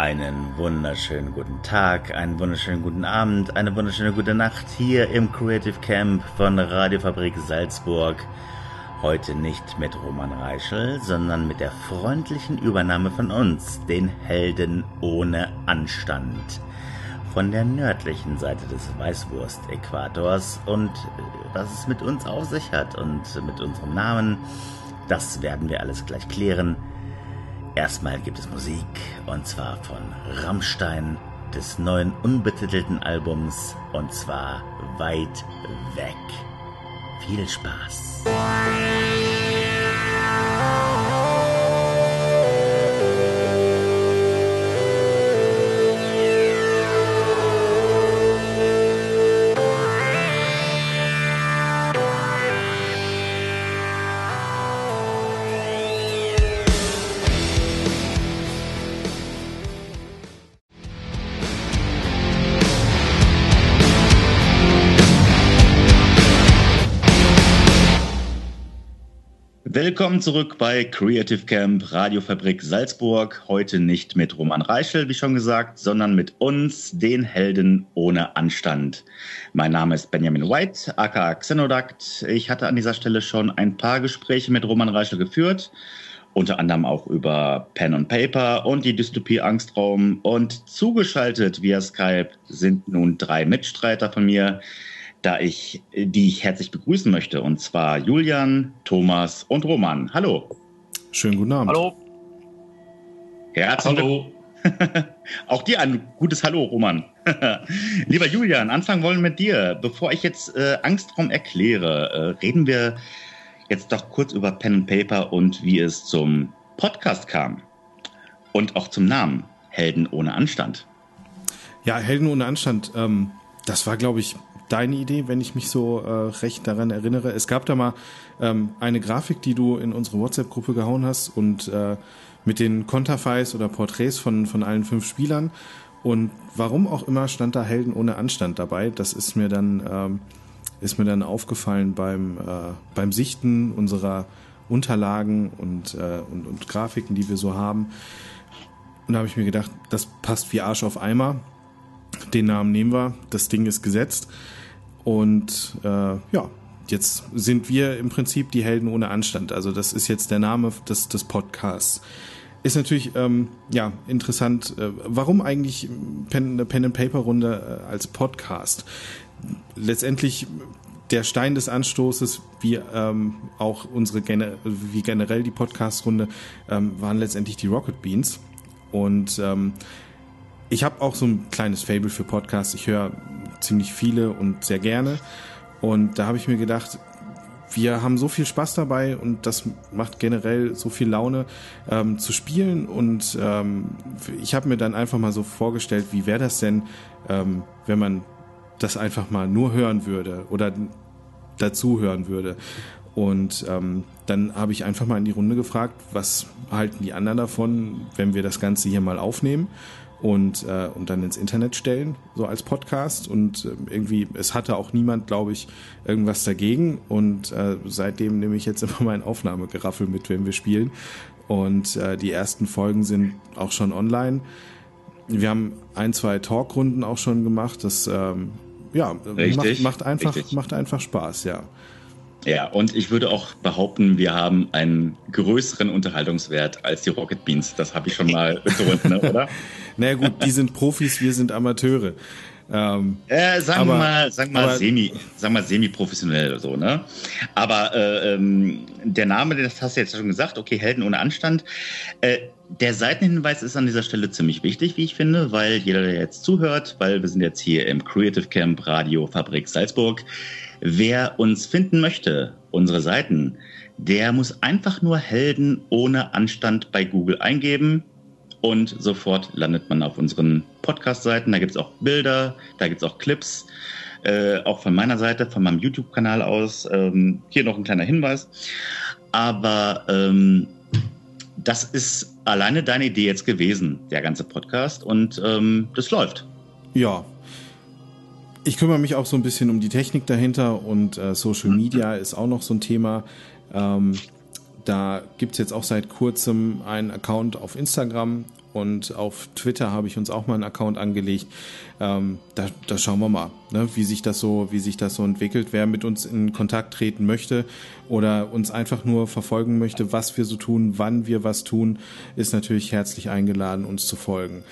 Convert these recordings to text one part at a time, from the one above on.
Einen wunderschönen guten Tag, einen wunderschönen guten Abend, eine wunderschöne gute Nacht hier im Creative Camp von Radiofabrik Salzburg. Heute nicht mit Roman Reichel, sondern mit der freundlichen Übernahme von uns, den Helden ohne Anstand. Von der nördlichen Seite des Weißwurst-Äquators und was es mit uns auf sich hat und mit unserem Namen, das werden wir alles gleich klären. Erstmal gibt es Musik und zwar von Rammstein des neuen unbetitelten Albums und zwar weit weg. Viel Spaß. Willkommen zurück bei Creative Camp Radiofabrik Salzburg. Heute nicht mit Roman Reichel, wie schon gesagt, sondern mit uns, den Helden ohne Anstand. Mein Name ist Benjamin White, aka Xenodakt. Ich hatte an dieser Stelle schon ein paar Gespräche mit Roman Reichel geführt, unter anderem auch über Pen und Paper und die Dystopie Angstraum. Und zugeschaltet via Skype sind nun drei Mitstreiter von mir, da ich, die ich herzlich begrüßen möchte, und zwar Julian, Thomas und Roman. Hallo. Schönen guten Abend. Hallo. Herzlich Hallo. Auch dir ein gutes Hallo, Roman. Lieber Julian, anfangen wollen mit dir. Bevor ich jetzt äh, Angstraum erkläre, äh, reden wir jetzt doch kurz über Pen and Paper und wie es zum Podcast kam. Und auch zum Namen Helden ohne Anstand. Ja, Helden ohne Anstand. Ähm, das war, glaube ich, deine Idee, wenn ich mich so äh, recht daran erinnere. Es gab da mal ähm, eine Grafik, die du in unsere WhatsApp-Gruppe gehauen hast und äh, mit den Konterfeis oder Porträts von, von allen fünf Spielern. Und warum auch immer stand da Helden ohne Anstand dabei. Das ist mir dann, ähm, ist mir dann aufgefallen beim, äh, beim Sichten unserer Unterlagen und, äh, und, und Grafiken, die wir so haben. Und da habe ich mir gedacht, das passt wie Arsch auf Eimer. Den Namen nehmen wir, das Ding ist gesetzt. Und äh, ja, jetzt sind wir im Prinzip die Helden ohne Anstand. Also das ist jetzt der Name des, des Podcasts. Ist natürlich ähm, ja interessant, äh, warum eigentlich Pen, eine Pen and Paper Runde äh, als Podcast? Letztendlich der Stein des Anstoßes, wie ähm, auch unsere wie generell die Podcast Runde, ähm, waren letztendlich die Rocket Beans. Und ähm, ich habe auch so ein kleines Fable für Podcasts. Ich höre ziemlich viele und sehr gerne. Und da habe ich mir gedacht, wir haben so viel Spaß dabei und das macht generell so viel Laune ähm, zu spielen. Und ähm, ich habe mir dann einfach mal so vorgestellt, wie wäre das denn, ähm, wenn man das einfach mal nur hören würde oder dazu hören würde. Und ähm, dann habe ich einfach mal in die Runde gefragt, was halten die anderen davon, wenn wir das Ganze hier mal aufnehmen und, äh, und dann ins Internet stellen, so als Podcast. Und äh, irgendwie, es hatte auch niemand, glaube ich, irgendwas dagegen. Und äh, seitdem nehme ich jetzt immer mein Aufnahmegeraffel mit, wenn wir spielen. Und äh, die ersten Folgen sind auch schon online. Wir haben ein, zwei Talkrunden auch schon gemacht. Das ähm, ja, macht, macht, einfach, macht einfach Spaß, ja. Ja, und ich würde auch behaupten, wir haben einen größeren Unterhaltungswert als die Rocket Beans. Das habe ich schon mal betont, ne, oder? naja gut, die sind Profis, wir sind Amateure. Ähm, äh, sagen wir mal, sagen mal semi, sagen wir semi-professionell oder so, ne? Aber äh, ähm, der Name, das hast du jetzt schon gesagt, okay, Helden ohne Anstand. Äh, der Seitenhinweis ist an dieser Stelle ziemlich wichtig, wie ich finde, weil jeder, der jetzt zuhört, weil wir sind jetzt hier im Creative Camp Radio Fabrik Salzburg, Wer uns finden möchte, unsere Seiten, der muss einfach nur Helden ohne Anstand bei Google eingeben und sofort landet man auf unseren Podcast-Seiten. Da gibt es auch Bilder, da gibt es auch Clips, äh, auch von meiner Seite, von meinem YouTube-Kanal aus. Ähm, hier noch ein kleiner Hinweis. Aber ähm, das ist alleine deine Idee jetzt gewesen, der ganze Podcast, und ähm, das läuft. Ja, ich kümmere mich auch so ein bisschen um die Technik dahinter und äh, Social Media ist auch noch so ein Thema. Ähm, da gibt's jetzt auch seit kurzem einen Account auf Instagram und auf Twitter habe ich uns auch mal einen Account angelegt. Ähm, da, da schauen wir mal, ne, wie sich das so, wie sich das so entwickelt. Wer mit uns in Kontakt treten möchte oder uns einfach nur verfolgen möchte, was wir so tun, wann wir was tun, ist natürlich herzlich eingeladen, uns zu folgen.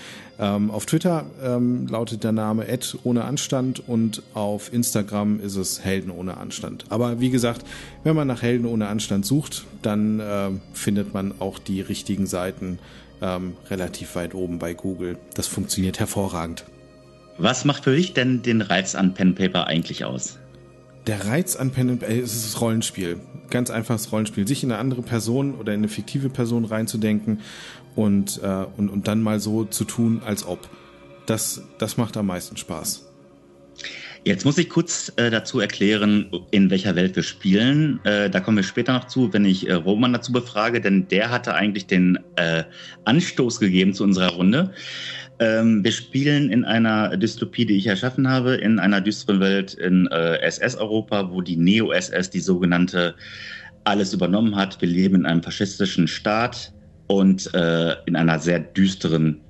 Ähm, auf Twitter ähm, lautet der Name ohne Anstand und auf Instagram ist es Helden ohne Anstand. Aber wie gesagt, wenn man nach Helden ohne Anstand sucht, dann äh, findet man auch die richtigen Seiten ähm, relativ weit oben bei Google. Das funktioniert hervorragend. Was macht für dich denn den Reiz an Pen Paper eigentlich aus? Der Reiz an Pen and Paper ist das Rollenspiel. Ganz einfaches Rollenspiel. Sich in eine andere Person oder in eine fiktive Person reinzudenken und, äh, und, und dann mal so zu tun, als ob. Das, das macht am meisten Spaß. Jetzt muss ich kurz äh, dazu erklären, in welcher Welt wir spielen. Äh, da kommen wir später noch zu, wenn ich äh, Roman dazu befrage, denn der hatte eigentlich den äh, Anstoß gegeben zu unserer Runde. Ähm, wir spielen in einer Dystopie, die ich erschaffen habe, in einer düsteren Welt in äh, SS-Europa, wo die Neo-SS die sogenannte alles übernommen hat. Wir leben in einem faschistischen Staat und äh, in einer sehr düsteren,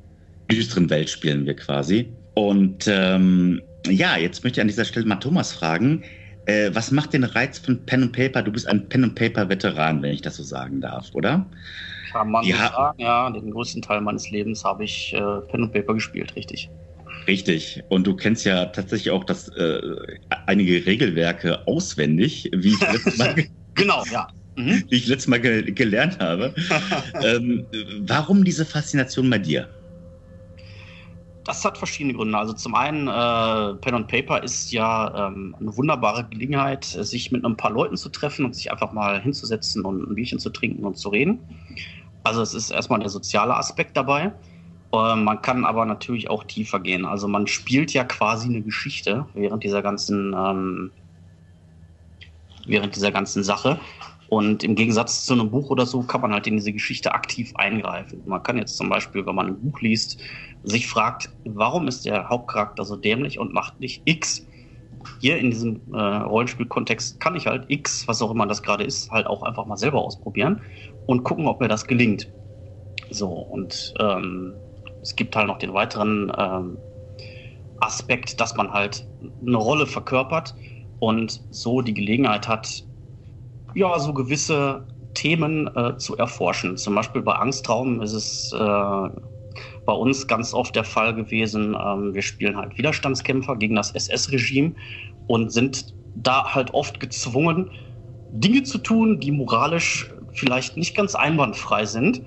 düsteren Welt spielen wir quasi. Und ähm, ja, jetzt möchte ich an dieser Stelle mal Thomas fragen. Äh, was macht den Reiz von Pen and Paper? Du bist ein Pen and Paper Veteran, wenn ich das so sagen darf, oder? Kann man ja. sagen, ja. Den größten Teil meines Lebens habe ich äh, Pen and Paper gespielt, richtig. Richtig. Und du kennst ja tatsächlich auch das äh, einige Regelwerke auswendig, wie ich letztes Mal, genau, ja. Mhm. wie ich letztes Mal ge gelernt habe. ähm, warum diese Faszination bei dir? Das hat verschiedene Gründe. Also zum einen, äh, Pen and Paper ist ja ähm, eine wunderbare Gelegenheit, sich mit ein paar Leuten zu treffen und sich einfach mal hinzusetzen und ein Bierchen zu trinken und zu reden. Also es ist erstmal der soziale Aspekt dabei. Äh, man kann aber natürlich auch tiefer gehen. Also man spielt ja quasi eine Geschichte während dieser ganzen ähm, während dieser ganzen Sache. Und im Gegensatz zu einem Buch oder so kann man halt in diese Geschichte aktiv eingreifen. Man kann jetzt zum Beispiel, wenn man ein Buch liest, sich fragt, warum ist der Hauptcharakter so dämlich und macht nicht X? Hier in diesem äh, Rollenspielkontext kann ich halt X, was auch immer das gerade ist, halt auch einfach mal selber ausprobieren und gucken, ob mir das gelingt. So, und ähm, es gibt halt noch den weiteren ähm, Aspekt, dass man halt eine Rolle verkörpert und so die Gelegenheit hat, ja, so gewisse Themen äh, zu erforschen. Zum Beispiel bei Angstraum ist es äh, bei uns ganz oft der Fall gewesen, ähm, wir spielen halt Widerstandskämpfer gegen das SS-Regime und sind da halt oft gezwungen, Dinge zu tun, die moralisch vielleicht nicht ganz einwandfrei sind.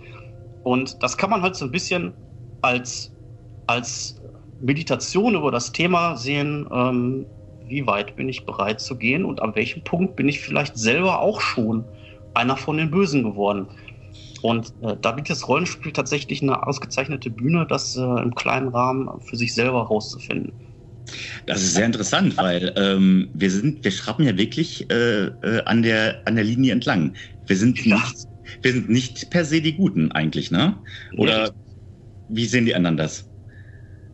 Und das kann man halt so ein bisschen als, als Meditation über das Thema sehen, ähm, wie weit bin ich bereit zu gehen und an welchem Punkt bin ich vielleicht selber auch schon einer von den Bösen geworden. Und äh, da bietet das Rollenspiel tatsächlich eine ausgezeichnete Bühne, das äh, im kleinen Rahmen für sich selber rauszufinden. Das ist sehr interessant, weil ähm, wir sind, wir schrappen ja wirklich äh, äh, an der an der Linie entlang. Wir sind ja. nicht, wir sind nicht per se die Guten eigentlich, ne? Oder nee. wie sehen die anderen das?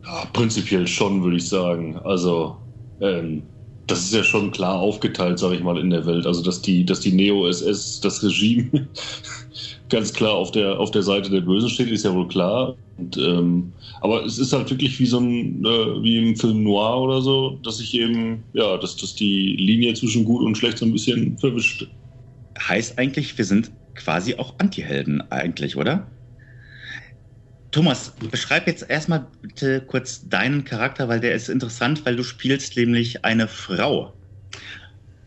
Ja, prinzipiell schon, würde ich sagen. Also ähm, das ist ja schon klar aufgeteilt, sage ich mal, in der Welt. Also dass die, dass die Neo-SS, das Regime, ganz klar auf der, auf der Seite der Bösen steht, ist ja wohl klar. Und, ähm, aber es ist halt wirklich wie so ein, äh, wie im Film Noir oder so, dass sich eben, ja, dass, dass die Linie zwischen gut und schlecht so ein bisschen verwischt. Heißt eigentlich, wir sind quasi auch Antihelden eigentlich, oder? Thomas, beschreib jetzt erstmal bitte kurz deinen Charakter, weil der ist interessant, weil du spielst nämlich eine Frau.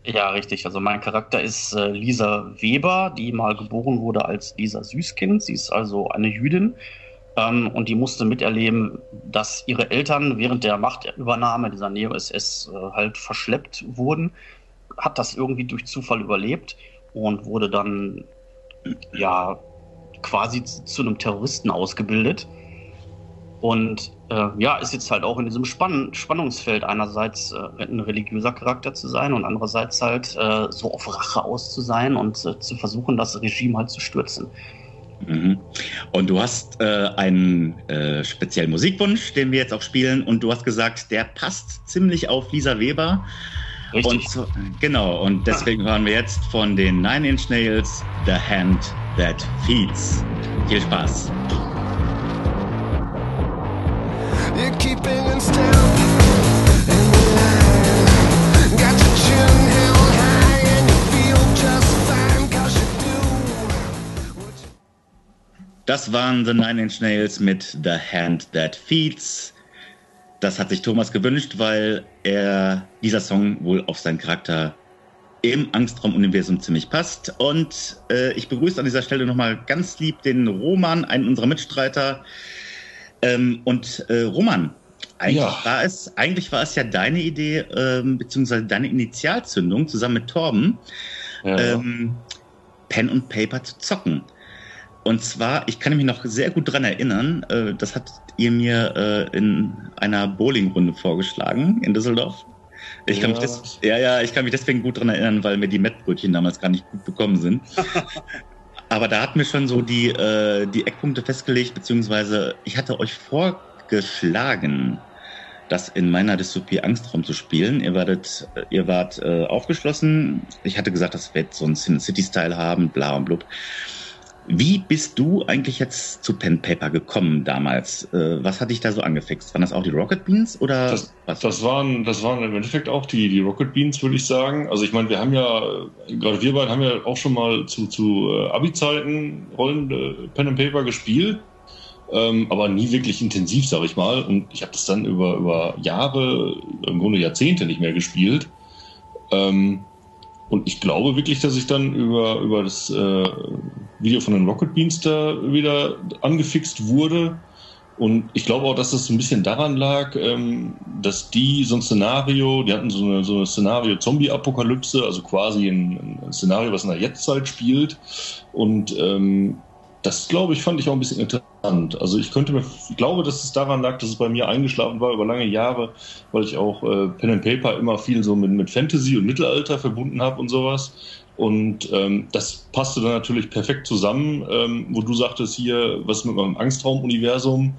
Ja, richtig. Also mein Charakter ist äh, Lisa Weber, die mal geboren wurde als Lisa Süßkind. Sie ist also eine Jüdin ähm, und die musste miterleben, dass ihre Eltern während der Machtübernahme dieser Neo-SS äh, halt verschleppt wurden. Hat das irgendwie durch Zufall überlebt und wurde dann ja quasi zu einem Terroristen ausgebildet. Und äh, ja, ist jetzt halt auch in diesem Spann Spannungsfeld einerseits äh, ein religiöser Charakter zu sein und andererseits halt äh, so auf Rache aus zu sein und äh, zu versuchen, das Regime halt zu stürzen. Mhm. Und du hast äh, einen äh, speziellen Musikwunsch, den wir jetzt auch spielen, und du hast gesagt, der passt ziemlich auf Lisa Weber. Richtig. Und genau, und deswegen hören wir jetzt von den Nine Inch Nails The Hand that feeds. Viel Spaß. Das waren The Nine Inch Nails mit The Hand That Feeds. Das hat sich Thomas gewünscht, weil er dieser Song wohl auf seinen Charakter im Angstraum-Universum ziemlich passt. Und äh, ich begrüße an dieser Stelle nochmal ganz lieb den Roman, einen unserer Mitstreiter. Ähm, und äh, Roman, eigentlich, ja. war es, eigentlich war es ja deine Idee, ähm, beziehungsweise deine Initialzündung zusammen mit Torben, ja. ähm, Pen und Paper zu zocken. Und zwar, ich kann mich noch sehr gut dran erinnern, äh, das hat ihr mir äh, in einer Bowlingrunde vorgeschlagen in Düsseldorf. Ich kann ja. mich des, ja, ja, ich kann mich deswegen gut dran erinnern, weil mir die Mettbrötchen damals gar nicht gut bekommen sind. Aber da hatten wir schon so die, äh, die Eckpunkte festgelegt, beziehungsweise ich hatte euch vorgeschlagen, das in meiner Dystopie Angstraum zu spielen. Ihr wartet, ihr wart äh, aufgeschlossen. Ich hatte gesagt, das wird so ein Sin City-Style haben, bla und blub. Wie bist du eigentlich jetzt zu Pen Paper gekommen damals? Äh, was hat dich da so angefixt? Waren das auch die Rocket Beans oder das, was? Das waren, das waren im Endeffekt auch die, die Rocket Beans, würde ich sagen. Also ich meine, wir haben ja, gerade wir beiden haben ja auch schon mal zu, zu äh, Abi-Zeiten Rollen äh, Pen and Paper gespielt, ähm, aber nie wirklich intensiv, sage ich mal. Und ich habe das dann über, über Jahre, im Grunde Jahrzehnte nicht mehr gespielt. Ähm, und ich glaube wirklich, dass ich dann über, über das äh, Video von den Rocket Beans da wieder angefixt wurde. Und ich glaube auch, dass das ein bisschen daran lag, ähm, dass die so ein Szenario, die hatten so eine, so eine Szenario-Zombie-Apokalypse, also quasi ein, ein, Szenario, was in der Jetztzeit spielt. Und ähm, das, glaube ich, fand ich auch ein bisschen interessant. Also ich könnte mir, ich glaube, dass es daran lag, dass es bei mir eingeschlafen war über lange Jahre, weil ich auch äh, Pen and Paper immer viel so mit, mit Fantasy und Mittelalter verbunden habe und sowas. Und ähm, das passte dann natürlich perfekt zusammen, ähm, wo du sagtest hier, was mit meinem Angstraum-Universum.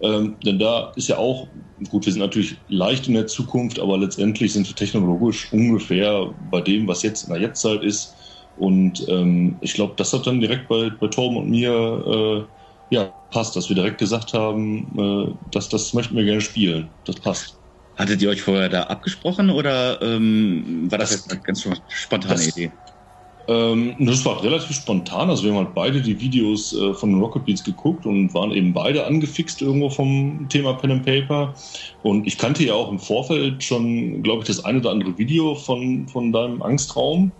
Ähm, denn da ist ja auch, gut, wir sind natürlich leicht in der Zukunft, aber letztendlich sind wir technologisch ungefähr bei dem, was jetzt in der Jetztzeit ist. Und ähm, ich glaube, das hat dann direkt bei, bei Torben und mir äh, ja, passt, dass wir direkt gesagt haben, äh, dass das möchten wir gerne spielen. Das passt. Hattet ihr euch vorher da abgesprochen oder ähm, war das, das jetzt eine ganz spontane das, Idee? Ähm, das war relativ spontan. Also wir haben halt beide die Videos äh, von den Rocket Beats geguckt und waren eben beide angefixt irgendwo vom Thema Pen and Paper. Und ich kannte ja auch im Vorfeld schon, glaube ich, das eine oder andere Video von, von deinem Angstraum.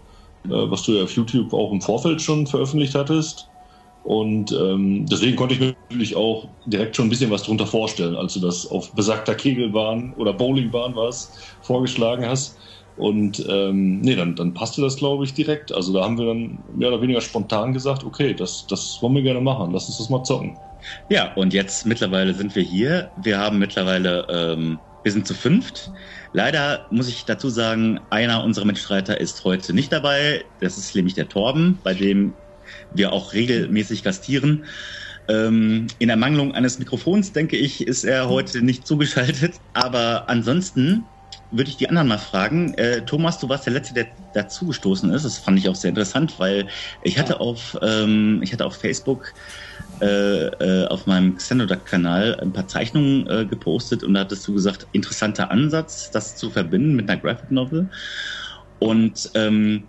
Äh, was du ja auf YouTube auch im Vorfeld schon veröffentlicht hattest. Und ähm, deswegen konnte ich mir natürlich auch direkt schon ein bisschen was darunter vorstellen, als du das auf besagter Kegelbahn oder Bowlingbahn was vorgeschlagen hast. Und ähm, nee, dann, dann passte das, glaube ich, direkt. Also da haben wir dann mehr oder weniger spontan gesagt, okay, das, das wollen wir gerne machen, lass uns das mal zocken. Ja, und jetzt mittlerweile sind wir hier. Wir haben mittlerweile, ähm, wir sind zu fünft. Leider muss ich dazu sagen, einer unserer Mitstreiter ist heute nicht dabei. Das ist nämlich der Torben, bei dem wir auch regelmäßig gastieren. Ähm, in Ermangelung eines Mikrofons, denke ich, ist er heute nicht zugeschaltet. Aber ansonsten würde ich die anderen mal fragen. Äh, Thomas, du warst der Letzte, der dazugestoßen ist. Das fand ich auch sehr interessant, weil ich hatte auf, ähm, ich hatte auf Facebook äh, äh, auf meinem Xenodac-Kanal ein paar Zeichnungen äh, gepostet und da hattest du gesagt, interessanter Ansatz, das zu verbinden mit einer Graphic Novel. Und ähm,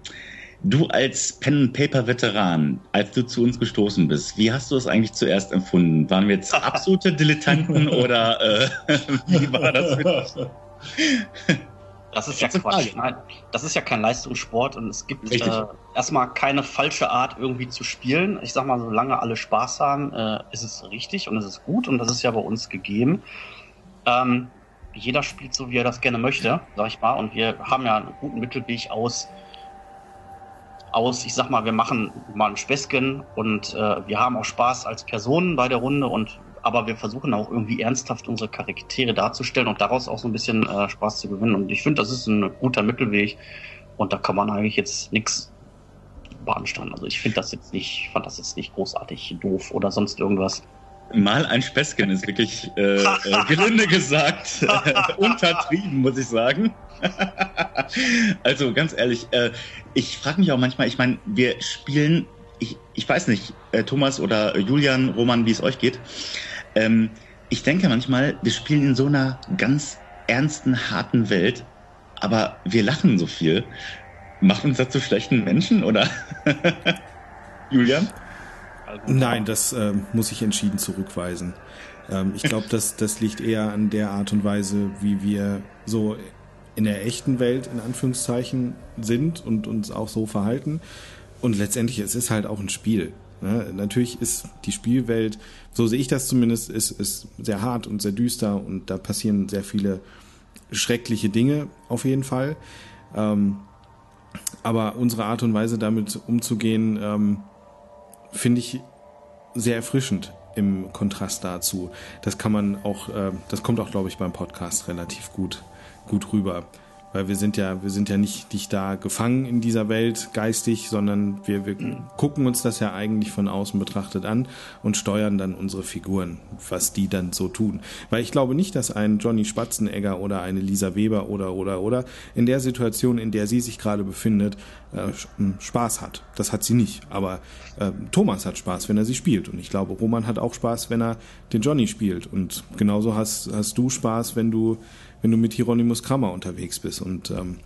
du als Pen-Paper-Veteran, als du zu uns gestoßen bist, wie hast du das eigentlich zuerst empfunden? Waren wir jetzt absolute Dilettanten oder äh, wie war das für dich? Das ist ja Quatsch. Nein, das ist ja kein Leistungssport und es gibt äh, erstmal keine falsche Art, irgendwie zu spielen. Ich sag mal, solange alle Spaß haben, äh, ist es richtig und es ist gut und das ist ja bei uns gegeben. Ähm, jeder spielt so, wie er das gerne möchte, sag ich mal, und wir haben ja einen guten Mittelweg aus, aus, ich sag mal, wir machen mal ein Späßchen und äh, wir haben auch Spaß als Personen bei der Runde und aber wir versuchen auch irgendwie ernsthaft unsere Charaktere darzustellen und daraus auch so ein bisschen äh, Spaß zu gewinnen. Und ich finde, das ist ein guter Mittelweg und da kann man eigentlich jetzt nichts beanstanden. Also ich finde das jetzt nicht, fand das jetzt nicht großartig doof oder sonst irgendwas. Mal ein Späßchen ist wirklich äh, äh, gelinde gesagt untertrieben, muss ich sagen. also ganz ehrlich, äh, ich frage mich auch manchmal, ich meine, wir spielen, ich, ich weiß nicht, äh, Thomas oder Julian, Roman, wie es euch geht. Ähm, ich denke manchmal, wir spielen in so einer ganz ernsten, harten Welt, aber wir lachen so viel. Macht uns das zu schlechten Menschen, oder? Julian? Nein, das äh, muss ich entschieden zurückweisen. Ähm, ich glaube, das, das liegt eher an der Art und Weise, wie wir so in der echten Welt in Anführungszeichen sind und uns auch so verhalten. Und letztendlich, es ist halt auch ein Spiel. Ne? Natürlich ist die Spielwelt, so sehe ich das zumindest, ist, ist sehr hart und sehr düster und da passieren sehr viele schreckliche Dinge auf jeden Fall. Ähm, aber unsere Art und Weise damit umzugehen, ähm, finde ich sehr erfrischend im Kontrast dazu. Das kann man auch, äh, das kommt auch, glaube ich, beim Podcast relativ gut, gut rüber weil wir sind ja, wir sind ja nicht, nicht da gefangen in dieser Welt geistig, sondern wir, wir gucken uns das ja eigentlich von außen betrachtet an und steuern dann unsere Figuren, was die dann so tun. Weil ich glaube nicht, dass ein Johnny Spatzenegger oder eine Lisa Weber oder oder oder in der Situation, in der sie sich gerade befindet, äh, Spaß hat. Das hat sie nicht. Aber äh, Thomas hat Spaß, wenn er sie spielt. Und ich glaube, Roman hat auch Spaß, wenn er den Johnny spielt. Und genauso hast, hast du Spaß, wenn du wenn du mit Hieronymus Kramer unterwegs bist. Und ähm,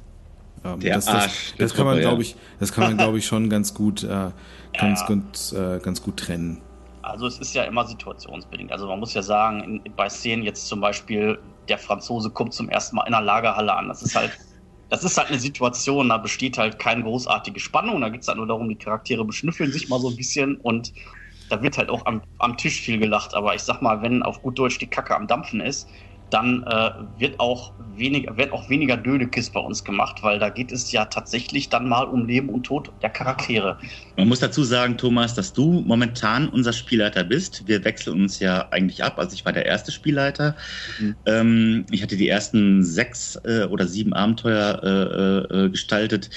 ähm, Der das, das, Arsch, das, kann man, glaube ich, das kann man, glaube ich, schon ganz gut, äh, ganz, ja. gut, äh, ganz gut trennen. Also es ist ja immer situationsbedingt. Also man muss ja sagen, in, bei Szenen jetzt zum Beispiel, der Franzose kommt zum ersten Mal in einer Lagerhalle an. Das ist halt, das ist halt eine Situation, da besteht halt keine großartige Spannung. Da geht es halt nur darum, die Charaktere beschnüffeln sich mal so ein bisschen und da wird halt auch am, am Tisch viel gelacht. Aber ich sag mal, wenn auf gut Deutsch die Kacke am Dampfen ist, dann äh, wird auch weniger, wird auch weniger Dödekiss bei uns gemacht, weil da geht es ja tatsächlich dann mal um Leben und Tod der Charaktere. Man muss dazu sagen, Thomas, dass du momentan unser Spielleiter bist. Wir wechseln uns ja eigentlich ab. Also ich war der erste Spielleiter. Mhm. Ähm, ich hatte die ersten sechs äh, oder sieben Abenteuer äh, äh gestaltet.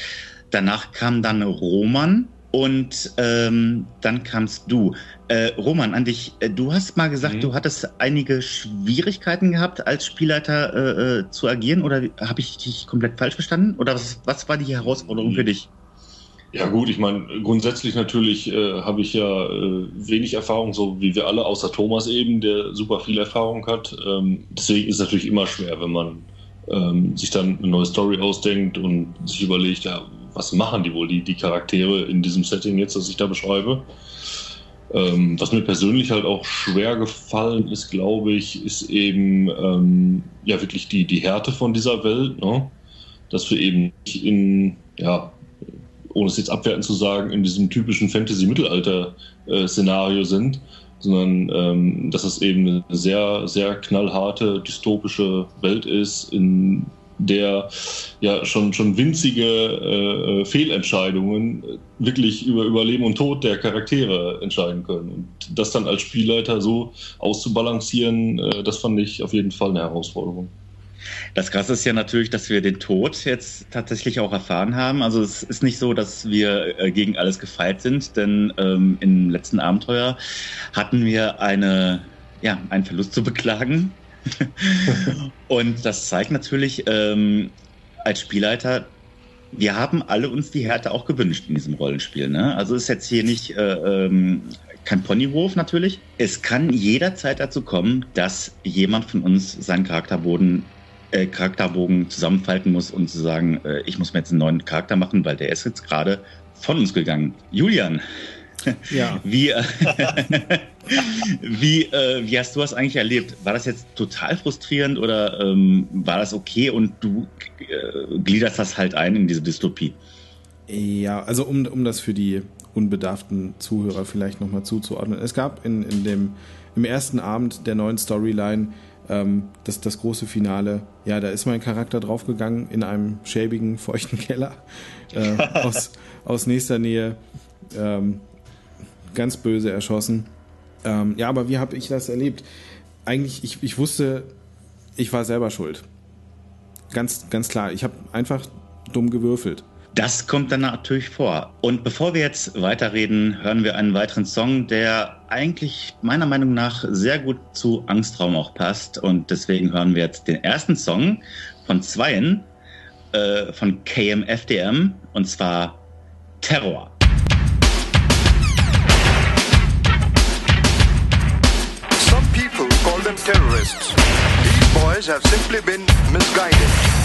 Danach kam dann Roman und ähm, dann kamst du. Äh, Roman, an dich. Äh, du hast mal gesagt, mhm. du hattest einige Schwierigkeiten gehabt, als Spielleiter äh, äh zu agieren. Oder habe ich dich komplett falsch verstanden? Oder was, was war die Herausforderung mhm. für dich? Ja gut, ich meine, grundsätzlich natürlich äh, habe ich ja äh, wenig Erfahrung, so wie wir alle, außer Thomas eben, der super viel Erfahrung hat. Ähm, deswegen ist es natürlich immer schwer, wenn man ähm, sich dann eine neue Story ausdenkt und sich überlegt, ja, was machen die wohl, die, die Charaktere in diesem Setting jetzt, das ich da beschreibe. Ähm, was mir persönlich halt auch schwer gefallen ist, glaube ich, ist eben ähm, ja wirklich die, die Härte von dieser Welt, ne? dass wir eben nicht in, ja, ohne es jetzt abwertend zu sagen, in diesem typischen Fantasy-Mittelalter-Szenario sind, sondern ähm, dass es eben eine sehr, sehr knallharte, dystopische Welt ist, in der ja schon, schon winzige äh, äh, Fehlentscheidungen wirklich über Überleben und Tod der Charaktere entscheiden können. Und das dann als Spielleiter so auszubalancieren, äh, das fand ich auf jeden Fall eine Herausforderung. Das Krasse ist ja natürlich, dass wir den Tod jetzt tatsächlich auch erfahren haben. Also es ist nicht so, dass wir äh, gegen alles gefeit sind, denn ähm, im letzten Abenteuer hatten wir eine, ja, einen Verlust zu beklagen und das zeigt natürlich ähm, als Spielleiter, wir haben alle uns die Härte auch gewünscht in diesem Rollenspiel. Ne? Also ist jetzt hier nicht äh, ähm, kein Ponyhof natürlich. Es kann jederzeit dazu kommen, dass jemand von uns seinen Charakterboden äh, Charakterbogen zusammenfalten muss und zu sagen, äh, ich muss mir jetzt einen neuen Charakter machen, weil der ist jetzt gerade von uns gegangen. Julian, ja. Wie, äh, wie, äh, wie hast du das eigentlich erlebt? War das jetzt total frustrierend oder ähm, war das okay und du äh, gliederst das halt ein in diese Dystopie? Ja, also um, um das für die unbedarften Zuhörer vielleicht nochmal zuzuordnen. Es gab in, in dem, im ersten Abend der neuen Storyline ähm, das, das große Finale. Ja, da ist mein Charakter draufgegangen in einem schäbigen, feuchten Keller äh, aus, aus nächster Nähe. Ähm, ganz böse erschossen. Ähm, ja, aber wie habe ich das erlebt? Eigentlich, ich, ich wusste, ich war selber schuld. Ganz, ganz klar. Ich habe einfach dumm gewürfelt. Das kommt dann natürlich vor. Und bevor wir jetzt weiterreden, hören wir einen weiteren Song, der eigentlich meiner Meinung nach sehr gut zu Angstraum auch passt. Und deswegen hören wir jetzt den ersten Song von Zweien äh, von KMFDM und zwar Terror. Terrorists. These boys have simply been misguided.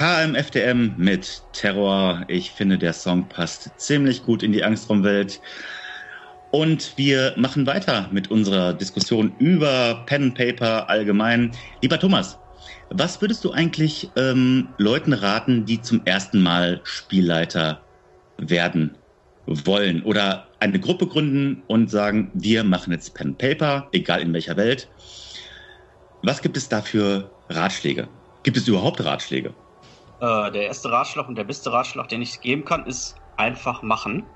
KMFDM mit Terror. Ich finde, der Song passt ziemlich gut in die Angstrumwelt. Und wir machen weiter mit unserer Diskussion über Pen Paper allgemein. Lieber Thomas, was würdest du eigentlich ähm, Leuten raten, die zum ersten Mal Spielleiter werden wollen oder eine Gruppe gründen und sagen, wir machen jetzt Pen Paper, egal in welcher Welt? Was gibt es da für Ratschläge? Gibt es überhaupt Ratschläge? Äh, der erste Ratschlag und der beste Ratschlag, den ich geben kann, ist einfach machen.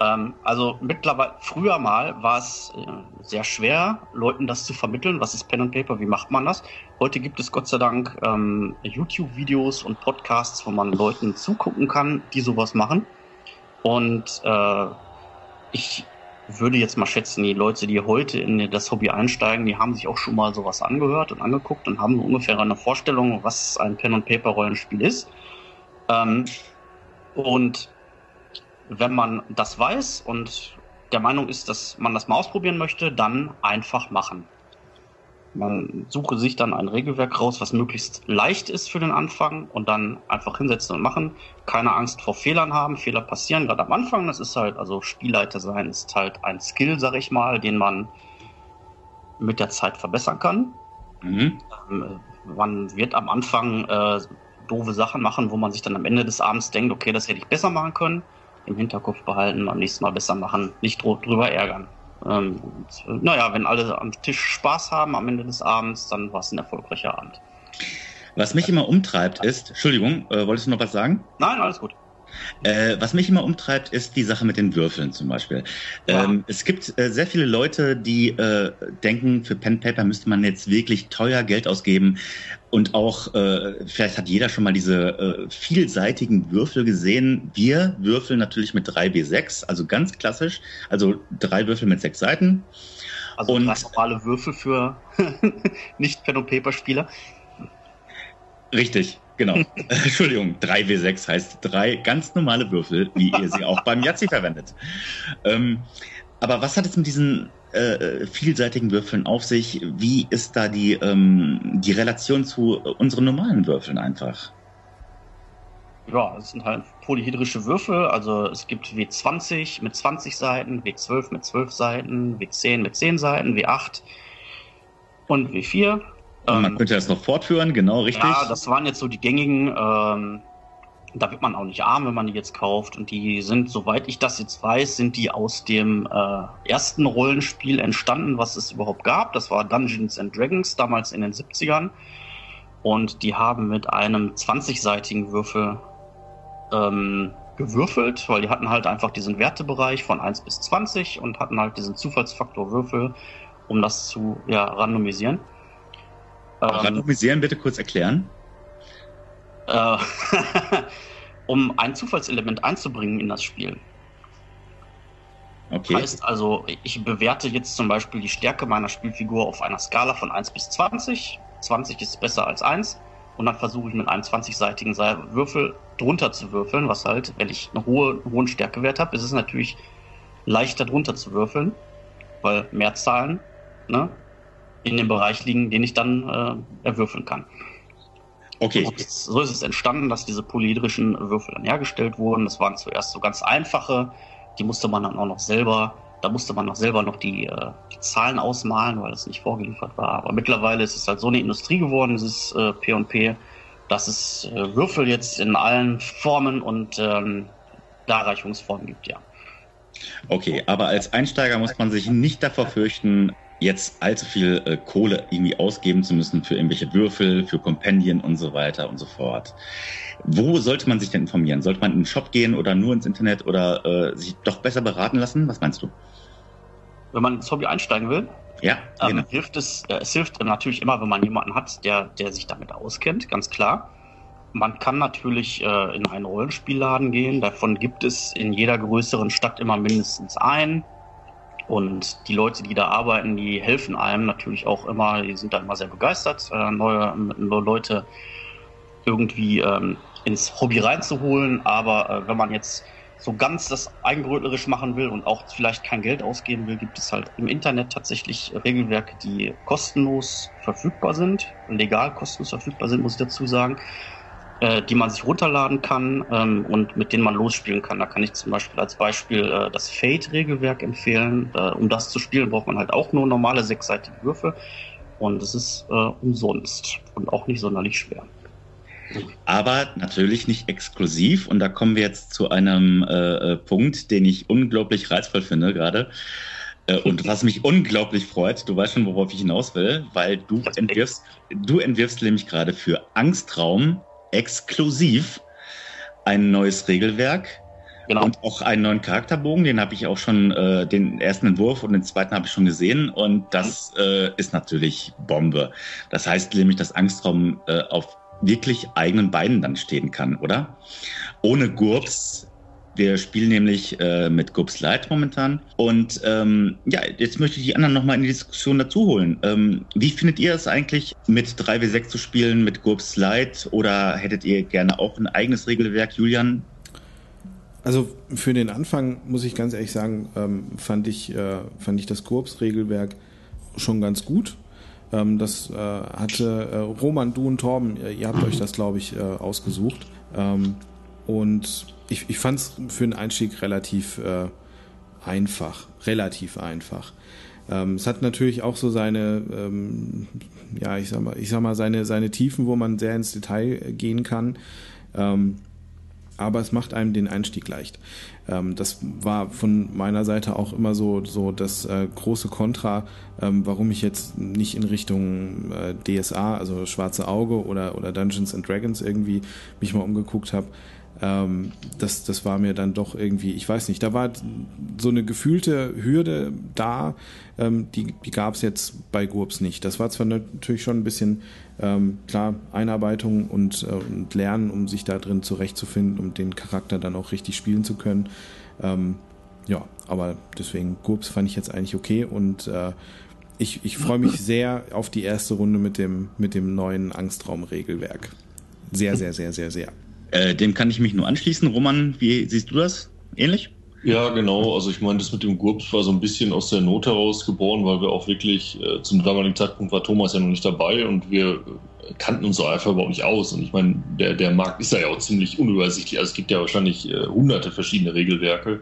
Ähm, also mittlerweile, früher mal war es äh, sehr schwer, Leuten das zu vermitteln. Was ist Pen and Paper? Wie macht man das? Heute gibt es Gott sei Dank ähm, YouTube-Videos und Podcasts, wo man Leuten zugucken kann, die sowas machen. Und äh, ich würde jetzt mal schätzen, die Leute, die heute in das Hobby einsteigen, die haben sich auch schon mal sowas angehört und angeguckt und haben ungefähr eine Vorstellung, was ein Pen and Paper Rollenspiel ist. Ähm, und wenn man das weiß und der Meinung ist, dass man das mal ausprobieren möchte, dann einfach machen. Man suche sich dann ein Regelwerk raus, was möglichst leicht ist für den Anfang und dann einfach hinsetzen und machen. Keine Angst vor Fehlern haben. Fehler passieren gerade am Anfang. Das ist halt, also Spielleiter sein ist halt ein Skill, sag ich mal, den man mit der Zeit verbessern kann. Mhm. Ähm, man wird am Anfang äh, doofe Sachen machen, wo man sich dann am Ende des Abends denkt, okay, das hätte ich besser machen können. Im Hinterkopf behalten, am nächsten Mal besser machen, nicht drüber ärgern. Ähm, und, naja, wenn alle am Tisch Spaß haben am Ende des Abends, dann war es ein erfolgreicher Abend. Was mich immer umtreibt ist, Entschuldigung, äh, wolltest du noch was sagen? Nein, alles gut. Äh, was mich immer umtreibt, ist die Sache mit den Würfeln zum Beispiel. Ja. Ähm, es gibt äh, sehr viele Leute, die äh, denken, für Pen Paper müsste man jetzt wirklich teuer Geld ausgeben. Und auch, äh, vielleicht hat jeder schon mal diese äh, vielseitigen Würfel gesehen. Wir würfeln natürlich mit 3W6, also ganz klassisch. Also drei Würfel mit sechs Seiten. Also und normale Würfel für nicht Pen- und Paper-Spieler. Richtig. Genau. Entschuldigung, 3W6 heißt drei ganz normale Würfel, wie ihr sie auch beim Yazzi verwendet. Ähm, aber was hat es mit diesen äh, vielseitigen Würfeln auf sich? Wie ist da die, ähm, die Relation zu unseren normalen Würfeln einfach? Ja, es sind halt polyhedrische Würfel. Also es gibt W20 mit 20 Seiten, W12 mit 12 Seiten, W10 mit 10 Seiten, W8 und W4. Ähm, man könnte das noch fortführen, genau, richtig. Ja, das waren jetzt so die gängigen. Ähm, da wird man auch nicht arm, wenn man die jetzt kauft. Und die sind, soweit ich das jetzt weiß, sind die aus dem äh, ersten Rollenspiel entstanden, was es überhaupt gab. Das war Dungeons and Dragons, damals in den 70ern. Und die haben mit einem 20-seitigen Würfel ähm, gewürfelt, weil die hatten halt einfach diesen Wertebereich von 1 bis 20 und hatten halt diesen Zufallsfaktor Würfel, um das zu ja, randomisieren. Ähm, Randomisieren bitte kurz erklären. Äh, um ein Zufallselement einzubringen in das Spiel. Okay. Heißt also, ich bewerte jetzt zum Beispiel die Stärke meiner Spielfigur auf einer Skala von 1 bis 20. 20 ist besser als 1. Und dann versuche ich mit einem 20-seitigen Würfel drunter zu würfeln, was halt, wenn ich einen hohe, hohen Stärkewert habe, ist es natürlich leichter drunter zu würfeln, weil mehr Zahlen ne, in dem Bereich liegen, den ich dann äh, erwürfeln kann. Okay. So ist es entstanden, dass diese polyhedrischen Würfel dann hergestellt wurden. Das waren zuerst so ganz einfache, die musste man dann auch noch selber, da musste man noch selber noch die, äh, die Zahlen ausmalen, weil das nicht vorgeliefert war. Aber mittlerweile ist es halt so eine Industrie geworden, dieses äh, P&P, dass es äh, Würfel jetzt in allen Formen und ähm, Darreichungsformen gibt, ja. Okay, aber als Einsteiger muss man sich nicht davor fürchten, jetzt allzu viel äh, Kohle irgendwie ausgeben zu müssen für irgendwelche Würfel, für Kompendien und so weiter und so fort. Wo sollte man sich denn informieren? Sollte man in den Shop gehen oder nur ins Internet oder äh, sich doch besser beraten lassen? Was meinst du? Wenn man ins Hobby einsteigen will, ja, ähm, genau. hilft es, äh, es hilft natürlich immer, wenn man jemanden hat, der, der sich damit auskennt, ganz klar. Man kann natürlich äh, in einen Rollenspielladen gehen. Davon gibt es in jeder größeren Stadt immer mindestens einen. Und die Leute, die da arbeiten, die helfen einem natürlich auch immer, die sind da immer sehr begeistert, äh, neue, neue Leute irgendwie ähm, ins Hobby reinzuholen. Aber äh, wenn man jetzt so ganz das eigenbrötlerisch machen will und auch vielleicht kein Geld ausgeben will, gibt es halt im Internet tatsächlich Regelwerke, die kostenlos verfügbar sind, legal kostenlos verfügbar sind, muss ich dazu sagen. Äh, die man sich runterladen kann ähm, und mit denen man losspielen kann. Da kann ich zum Beispiel als Beispiel äh, das Fate-Regelwerk empfehlen. Äh, um das zu spielen, braucht man halt auch nur normale sechsseitige Würfe. Und es ist äh, umsonst und auch nicht sonderlich schwer. Aber natürlich nicht exklusiv. Und da kommen wir jetzt zu einem äh, äh Punkt, den ich unglaublich reizvoll finde gerade. Und was mich unglaublich freut, du weißt schon, worauf ich hinaus will, weil du entwirfst, du entwirfst nämlich gerade für Angstraum exklusiv ein neues Regelwerk genau. und auch einen neuen Charakterbogen. Den habe ich auch schon, äh, den ersten Entwurf und den zweiten habe ich schon gesehen und das äh, ist natürlich Bombe. Das heißt nämlich, dass Angstraum äh, auf wirklich eigenen Beinen dann stehen kann, oder? Ohne Gurps wir spielen nämlich äh, mit Gubs Light momentan. Und ähm, ja, jetzt möchte ich die anderen nochmal in die Diskussion dazu holen. Ähm, wie findet ihr es eigentlich, mit 3W6 zu spielen, mit Gubs Light? Oder hättet ihr gerne auch ein eigenes Regelwerk, Julian? Also für den Anfang muss ich ganz ehrlich sagen, ähm, fand ich äh, fand ich das Korps-Regelwerk schon ganz gut. Ähm, das äh, hatte äh, Roman, du und Torben, ihr habt euch das glaube ich äh, ausgesucht. Ähm, und ich, ich fand es für den Einstieg relativ äh, einfach, relativ einfach. Ähm, es hat natürlich auch so seine, ähm, ja, ich sag mal, ich sag mal seine, seine Tiefen, wo man sehr ins Detail gehen kann. Ähm, aber es macht einem den Einstieg leicht. Ähm, das war von meiner Seite auch immer so, so das äh, große Kontra, ähm, warum ich jetzt nicht in Richtung äh, DSA, also Schwarze Auge oder, oder Dungeons and Dragons irgendwie mich mal umgeguckt habe ähm, das, das war mir dann doch irgendwie, ich weiß nicht, da war so eine gefühlte Hürde da, ähm, die, die gab es jetzt bei GURPS nicht. Das war zwar natürlich schon ein bisschen, ähm, klar, Einarbeitung und, äh, und Lernen, um sich da drin zurechtzufinden, um den Charakter dann auch richtig spielen zu können. Ähm, ja, aber deswegen GURPS fand ich jetzt eigentlich okay und äh, ich, ich freue mich sehr auf die erste Runde mit dem, mit dem neuen Angstraum-Regelwerk. Sehr, sehr, sehr, sehr, sehr. Äh, dem kann ich mich nur anschließen. Roman, wie siehst du das? Ähnlich? Ja, genau. Also ich meine, das mit dem GURPS war so ein bisschen aus der Not heraus geboren, weil wir auch wirklich, äh, zum damaligen Zeitpunkt war Thomas ja noch nicht dabei und wir kannten uns einfach überhaupt nicht aus. Und ich meine, der, der Markt ist ja auch ziemlich unübersichtlich. Also es gibt ja wahrscheinlich äh, hunderte verschiedene Regelwerke.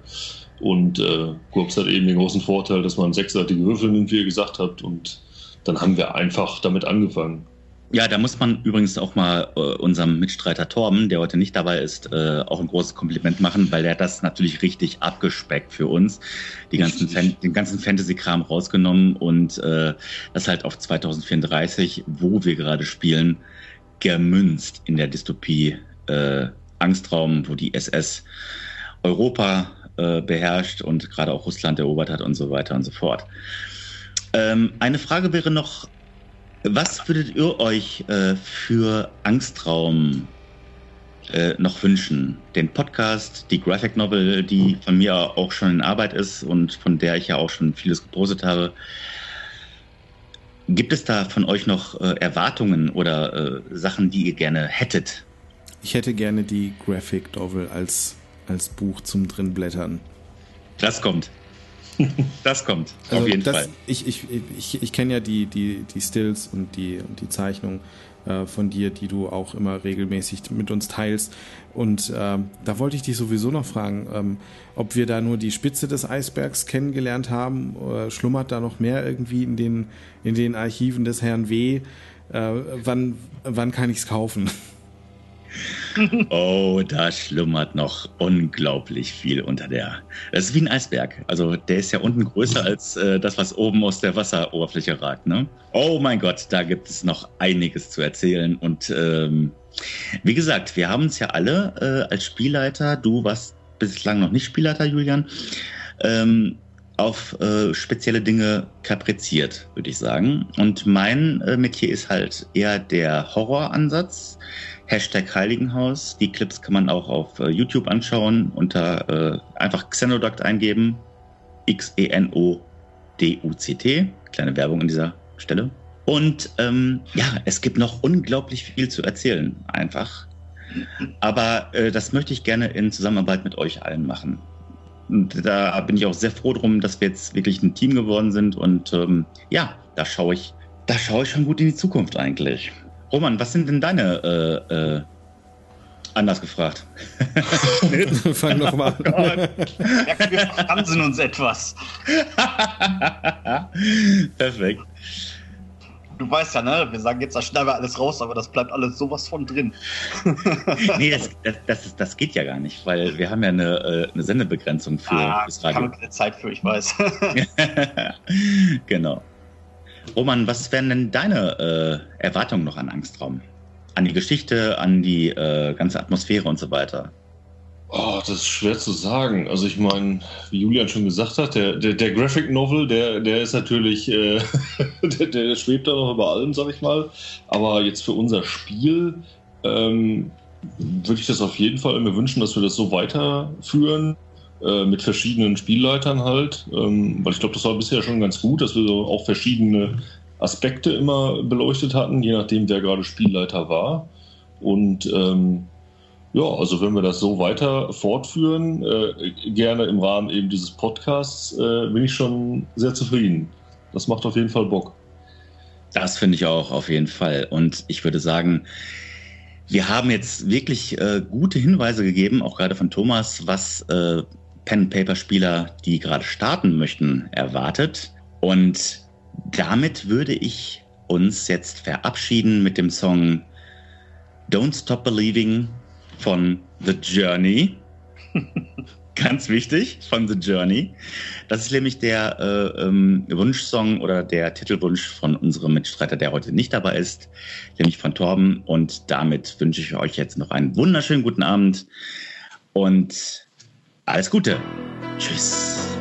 Und äh, GURPS hat eben den großen Vorteil, dass man sechsseitige Würfel nimmt, wie ihr gesagt habt. Und dann haben wir einfach damit angefangen. Ja, da muss man übrigens auch mal äh, unserem Mitstreiter Torben, der heute nicht dabei ist, äh, auch ein großes Kompliment machen, weil der das natürlich richtig abgespeckt für uns, die ganzen Fan den ganzen Fantasy-Kram rausgenommen und äh, das halt auf 2034, wo wir gerade spielen, gemünzt in der Dystopie äh, Angstraum, wo die SS Europa äh, beherrscht und gerade auch Russland erobert hat und so weiter und so fort. Ähm, eine Frage wäre noch was würdet ihr euch äh, für Angstraum äh, noch wünschen? Den Podcast, die Graphic Novel, die von mir auch schon in Arbeit ist und von der ich ja auch schon vieles gepostet habe. Gibt es da von euch noch äh, Erwartungen oder äh, Sachen, die ihr gerne hättet? Ich hätte gerne die Graphic Novel als, als Buch zum drinblättern. Das kommt. Das kommt, also auf jeden das, Fall. Ich, ich, ich, ich kenne ja die, die, die Stills und die, und die Zeichnungen äh, von dir, die du auch immer regelmäßig mit uns teilst. Und äh, da wollte ich dich sowieso noch fragen, ähm, ob wir da nur die Spitze des Eisbergs kennengelernt haben. Oder schlummert da noch mehr irgendwie in den, in den Archiven des Herrn W. Äh, wann, wann kann ich es kaufen? oh, da schlummert noch unglaublich viel unter der. Das ist wie ein Eisberg. Also der ist ja unten größer als äh, das, was oben aus der Wasseroberfläche ragt. Ne? Oh mein Gott, da gibt es noch einiges zu erzählen. Und ähm, wie gesagt, wir haben uns ja alle äh, als Spielleiter, du warst bislang noch nicht Spielleiter, Julian, ähm, auf äh, spezielle Dinge kapriziert, würde ich sagen. Und mein äh, Metier ist halt eher der Horroransatz. Hashtag Heiligenhaus. Die Clips kann man auch auf äh, YouTube anschauen. Unter äh, einfach Xenoduct eingeben. X-E-N-O-D-U-C-T. Kleine Werbung an dieser Stelle. Und ähm, ja, es gibt noch unglaublich viel zu erzählen, einfach. Aber äh, das möchte ich gerne in Zusammenarbeit mit euch allen machen. Und da bin ich auch sehr froh drum, dass wir jetzt wirklich ein Team geworden sind. Und ähm, ja, da schaue ich, da schaue ich schon gut in die Zukunft eigentlich. Roman, was sind denn deine äh, äh, Anders gefragt. Fang noch mal an. Ja, wir fransen uns etwas. Perfekt. Du weißt ja, ne? Wir sagen jetzt, da schneiden wir alles raus, aber das bleibt alles sowas von drin. nee, das, das, das, das, geht ja gar nicht, weil wir haben ja eine, äh, eine Sendebegrenzung für ah, das Radio. Kann keine Zeit für, ich weiß. genau. Roman, was wären denn deine äh, Erwartungen noch an Angstraum? An die Geschichte, an die äh, ganze Atmosphäre und so weiter? Oh, das ist schwer zu sagen. Also ich meine, wie Julian schon gesagt hat, der, der, der Graphic Novel, der, der ist natürlich, äh, der, der schwebt da noch über allem, sag ich mal. Aber jetzt für unser Spiel ähm, würde ich das auf jeden Fall mir wünschen, dass wir das so weiterführen. Äh, mit verschiedenen Spielleitern halt. Ähm, weil ich glaube, das war bisher schon ganz gut, dass wir so auch verschiedene Aspekte immer beleuchtet hatten, je nachdem, wer gerade Spielleiter war. Und ähm, ja, also wenn wir das so weiter fortführen, äh, gerne im Rahmen eben dieses Podcasts, äh, bin ich schon sehr zufrieden. Das macht auf jeden Fall Bock. Das finde ich auch auf jeden Fall. Und ich würde sagen, wir haben jetzt wirklich äh, gute Hinweise gegeben, auch gerade von Thomas, was äh, Pen-Paper-Spieler, die gerade starten möchten, erwartet. Und damit würde ich uns jetzt verabschieden mit dem Song Don't Stop Believing von The Journey. Ganz wichtig, von The Journey. Das ist nämlich der äh, ähm, Wunschsong oder der Titelwunsch von unserem Mitstreiter, der heute nicht dabei ist, nämlich von Torben. Und damit wünsche ich euch jetzt noch einen wunderschönen guten Abend und alles Gute. Tschüss.